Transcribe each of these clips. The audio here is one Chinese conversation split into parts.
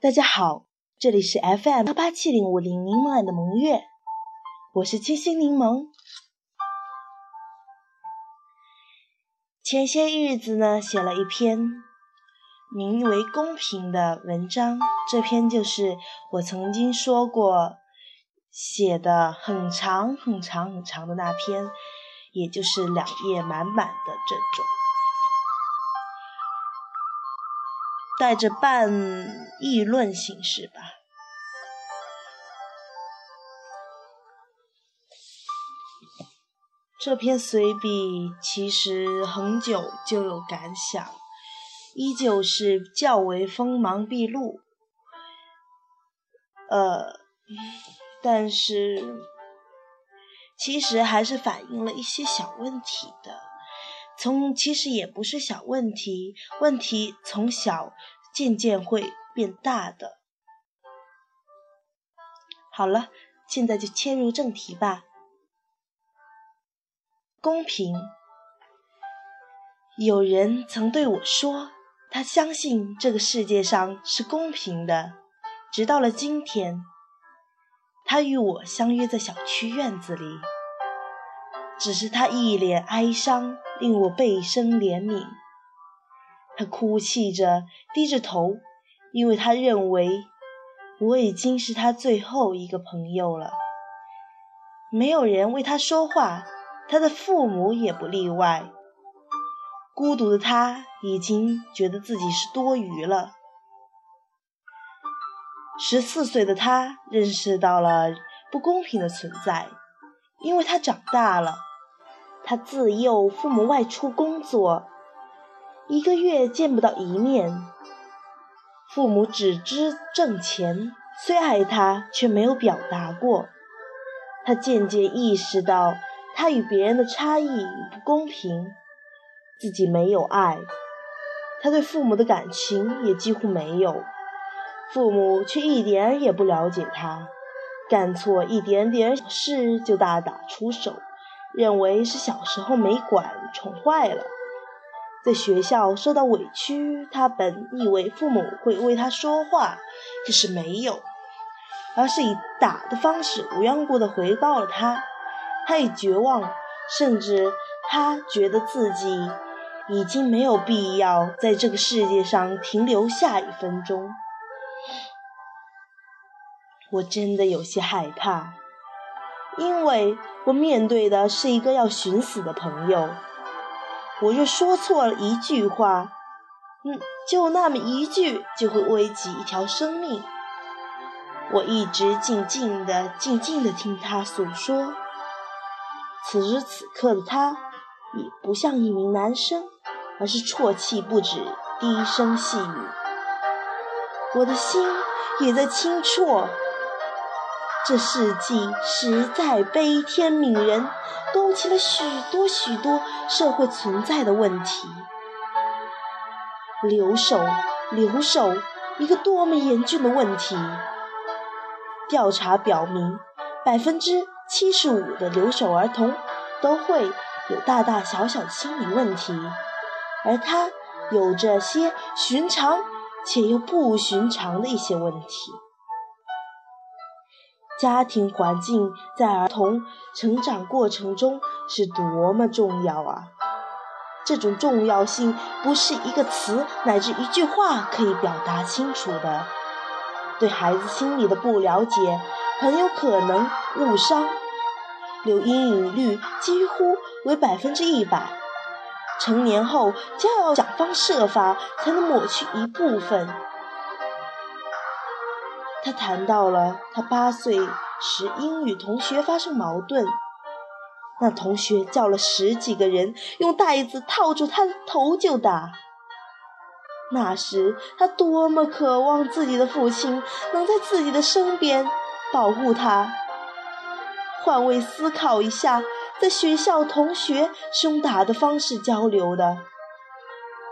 大家好，这里是 FM 幺八七零五零柠檬的萌月，我是清新柠檬。前些日子呢，写了一篇名为《公平》的文章，这篇就是我曾经说过写的很长很长很长的那篇，也就是两页满满的这种。带着半议论形式吧。这篇随笔其实很久就有感想，依旧是较为锋芒毕露。呃，但是其实还是反映了一些小问题的。从其实也不是小问题，问题从小渐渐会变大的。好了，现在就切入正题吧。公平。有人曾对我说，他相信这个世界上是公平的，直到了今天，他与我相约在小区院子里，只是他一脸哀伤。令我倍生怜悯。他哭泣着，低着头，因为他认为我已经是他最后一个朋友了。没有人为他说话，他的父母也不例外。孤独的他已经觉得自己是多余了。十四岁的他认识到了不公平的存在，因为他长大了。他自幼父母外出工作，一个月见不到一面。父母只知挣钱，虽爱他，却没有表达过。他渐渐意识到，他与别人的差异与不公平。自己没有爱，他对父母的感情也几乎没有。父母却一点也不了解他，干错一点点小事就大打出手。认为是小时候没管宠坏了，在学校受到委屈，他本以为父母会为他说话，可是没有，而是以打的方式无缘无故的回报了他。他已绝望，甚至他觉得自己已经没有必要在这个世界上停留下一分钟。我真的有些害怕。因为我面对的是一个要寻死的朋友，我若说错了一句话，嗯，就那么一句，就会危及一条生命。我一直静静的、静静的听他诉说。此时此刻的他，已不像一名男生，而是啜泣不止，低声细语。我的心也在轻啜。这事迹实在悲天悯人，勾起了许多许多社会存在的问题。留守，留守，一个多么严峻的问题！调查表明，百分之七十五的留守儿童都会有大大小小的心理问题，而他有着些寻常且又不寻常的一些问题。家庭环境在儿童成长过程中是多么重要啊！这种重要性不是一个词乃至一句话可以表达清楚的。对孩子心理的不了解，很有可能误伤，留阴影率几乎为百分之一百。成年后就要想方设法才能抹去一部分。他谈到了他八岁时英语同学发生矛盾，那同学叫了十几个人用袋子套住他的头就打。那时他多么渴望自己的父亲能在自己的身边保护他。换位思考一下，在学校同学凶打的方式交流的，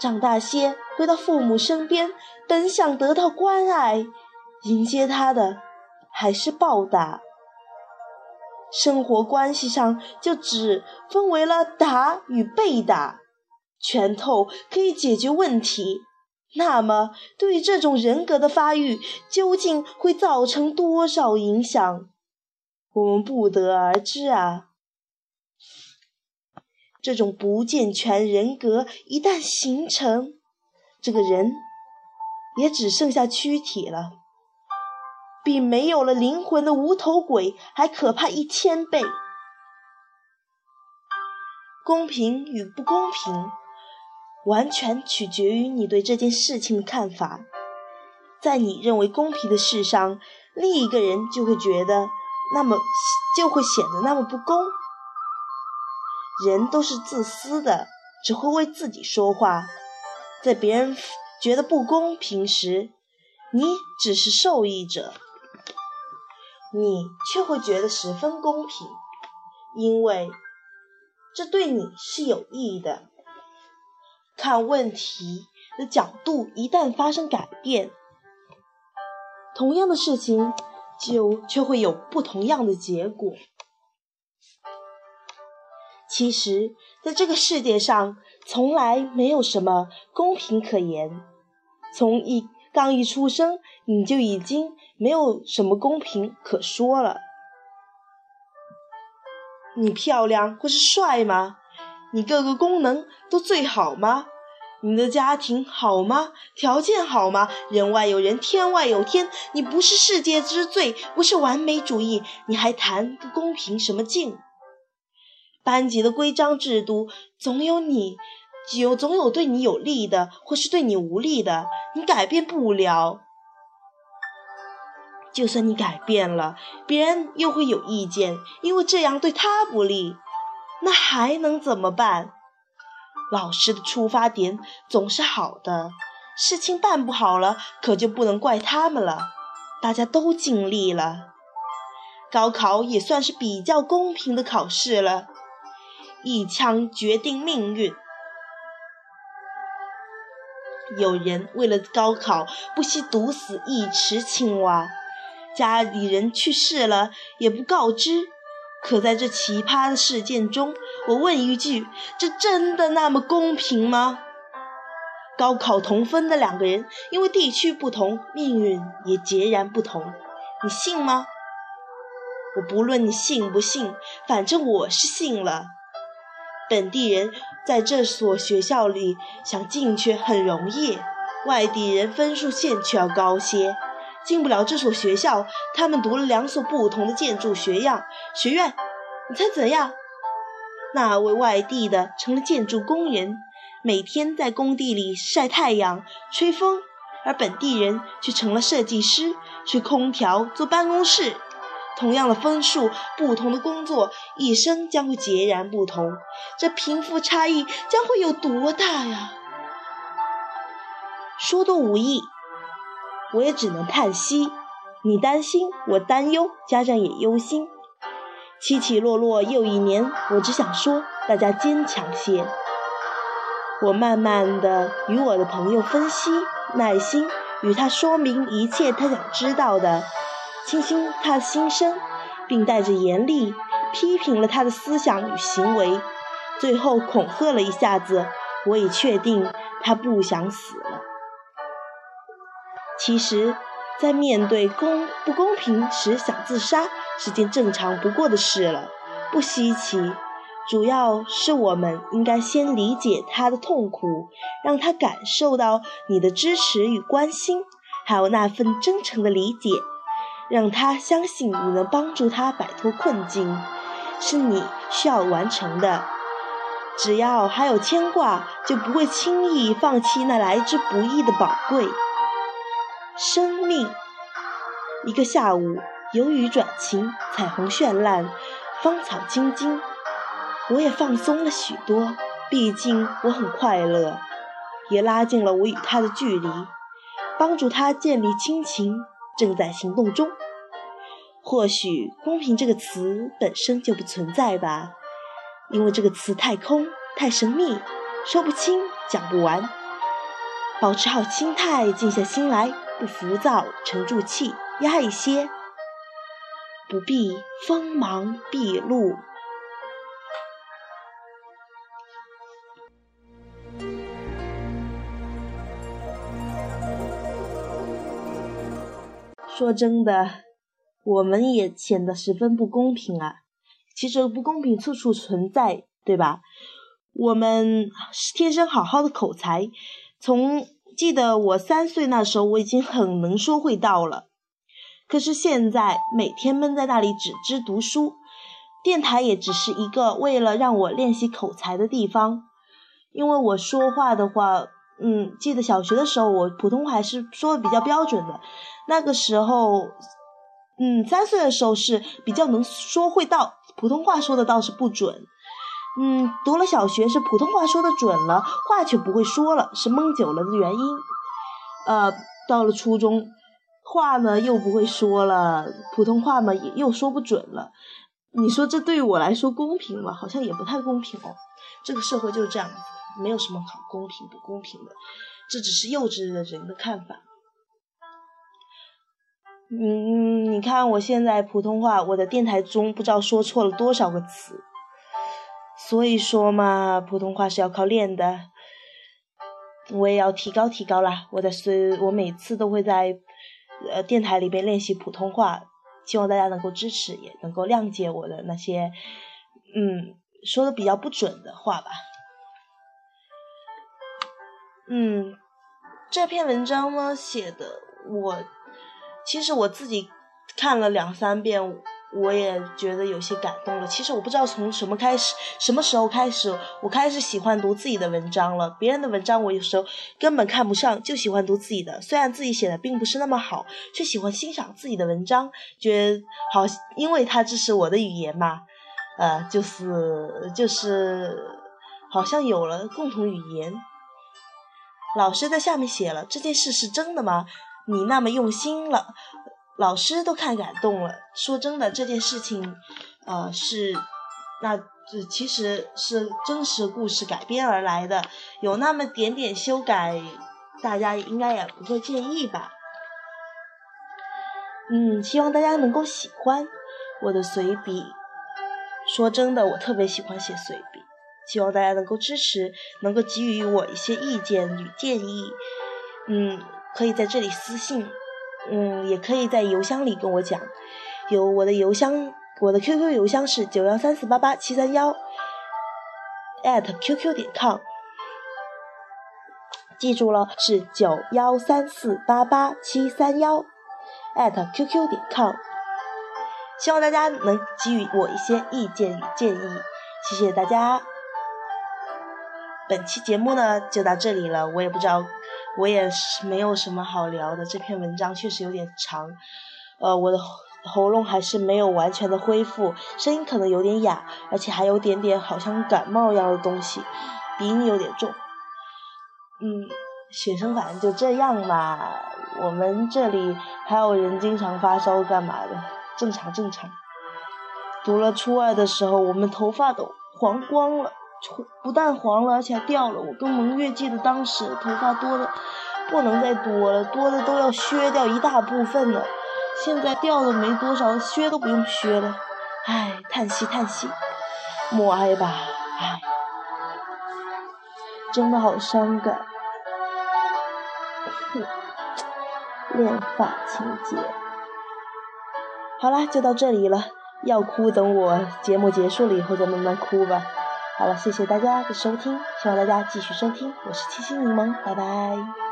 长大些回到父母身边，本想得到关爱。迎接他的还是暴打，生活关系上就只分为了打与被打，拳头可以解决问题，那么对于这种人格的发育，究竟会造成多少影响，我们不得而知啊。这种不健全人格一旦形成，这个人也只剩下躯体了，比没有了灵魂的无头鬼还可怕一千倍。公平与不公平，完全取决于你对这件事情的看法。在你认为公平的事上，另一个人就会觉得那么就会显得那么不公。人都是自私的，只会为自己说话。在别人觉得不公平时，你只是受益者，你却会觉得十分公平，因为。这对你是有益的。看问题的角度一旦发生改变，同样的事情就却会有不同样的结果。其实，在这个世界上，从来没有什么公平可言。从一刚一出生，你就已经没有什么公平可说了。你漂亮或是帅吗？你各个功能都最好吗？你的家庭好吗？条件好吗？人外有人，天外有天。你不是世界之最，不是完美主义，你还谈个公平什么劲？班级的规章制度总有你，有总有对你有利的，或是对你无利的，你改变不了。就算你改变了，别人又会有意见，因为这样对他不利。那还能怎么办？老师的出发点总是好的，事情办不好了，可就不能怪他们了。大家都尽力了，高考也算是比较公平的考试了，一枪决定命运。有人为了高考不惜毒死一池青蛙。家里人去世了也不告知，可在这奇葩的事件中，我问一句：这真的那么公平吗？高考同分的两个人，因为地区不同，命运也截然不同，你信吗？我不论你信不信，反正我是信了。本地人在这所学校里想进去很容易，外地人分数线却要高些。进不了这所学校，他们读了两所不同的建筑学样学院，你猜怎样？那位外地的成了建筑工人，每天在工地里晒太阳、吹风；而本地人却成了设计师，吹空调、坐办公室。同样的分数，不同的工作，一生将会截然不同。这贫富差异将会有多大呀？说多无益。我也只能叹息，你担心，我担忧，家长也忧心。起起落落又一年，我只想说，大家坚强些。我慢慢的与我的朋友分析，耐心与他说明一切他想知道的，倾听他的心声，并带着严厉批评了他的思想与行为，最后恐吓了一下子，我已确定他不想死了。其实，在面对公不公平时想自杀是件正常不过的事了，不稀奇。主要是我们应该先理解他的痛苦，让他感受到你的支持与关心，还有那份真诚的理解，让他相信你能帮助他摆脱困境，是你需要完成的。只要还有牵挂，就不会轻易放弃那来之不易的宝贵。生命，一个下午，由雨转晴，彩虹绚烂，芳草青青，我也放松了许多。毕竟我很快乐，也拉近了我与他的距离，帮助他建立亲情，正在行动中。或许“公平”这个词本身就不存在吧，因为这个词太空、太神秘，说不清、讲不完。保持好心态，静下心来。不浮躁，沉住气，压一些，不必锋芒毕露。说真的，我们也显得十分不公平啊。其实不公平处处存在，对吧？我们天生好好的口才，从记得我三岁那时候，我已经很能说会道了。可是现在每天闷在那里只知读书，电台也只是一个为了让我练习口才的地方。因为我说话的话，嗯，记得小学的时候，我普通话还是说的比较标准的。那个时候，嗯，三岁的时候是比较能说会道，普通话说的倒是不准。嗯，读了小学是普通话说的准了，话却不会说了，是蒙久了的原因。呃，到了初中，话呢又不会说了，普通话嘛也又说不准了。你说这对我来说公平吗？好像也不太公平哦。这个社会就是这样子，没有什么好公平不公平的，这只是幼稚的人的看法。嗯，你看我现在普通话，我的电台中不知道说错了多少个词。所以说嘛，普通话是要靠练的，我也要提高提高啦。我在随我每次都会在呃电台里边练习普通话，希望大家能够支持，也能够谅解我的那些嗯说的比较不准的话吧。嗯，这篇文章呢写的我其实我自己看了两三遍。我也觉得有些感动了。其实我不知道从什么开始，什么时候开始，我开始喜欢读自己的文章了。别人的文章我有时候根本看不上，就喜欢读自己的。虽然自己写的并不是那么好，却喜欢欣赏自己的文章，觉得好，因为它这是我的语言嘛，呃，就是就是好像有了共同语言。老师在下面写了这件事是真的吗？你那么用心了。老师都看感动了。说真的，这件事情，呃，是，那这其实是真实故事改编而来的，有那么点点修改，大家应该也不会介意吧？嗯，希望大家能够喜欢我的随笔。说真的，我特别喜欢写随笔，希望大家能够支持，能够给予我一些意见与建议。嗯，可以在这里私信。嗯，也可以在邮箱里跟我讲，有我的邮箱，我的 QQ 邮箱是九幺三四八八七三幺，at qq 点 com，记住了，是九幺三四八八七三幺，at qq 点 com，希望大家能给予我一些意见与建议，谢谢大家。本期节目呢就到这里了，我也不知道。我也是没有什么好聊的，这篇文章确实有点长，呃，我的喉咙还是没有完全的恢复，声音可能有点哑，而且还有点点好像感冒一样的东西，鼻音有点重。嗯，学生反正就这样吧，我们这里还有人经常发烧干嘛的，正常正常。读了初二的时候，我们头发都黄光了。不但黄了，而且还掉了。我跟蒙月记得当时头发多的不能再多了，多的都要削掉一大部分了。现在掉的没多少，削都不用削了。唉，叹息叹息，默哀吧。唉，真的好伤感。哼，恋发情节。好啦，就到这里了。要哭，等我节目结束了以后再慢慢哭吧。好了，谢谢大家的收听，希望大家继续收听，我是七星柠檬，拜拜。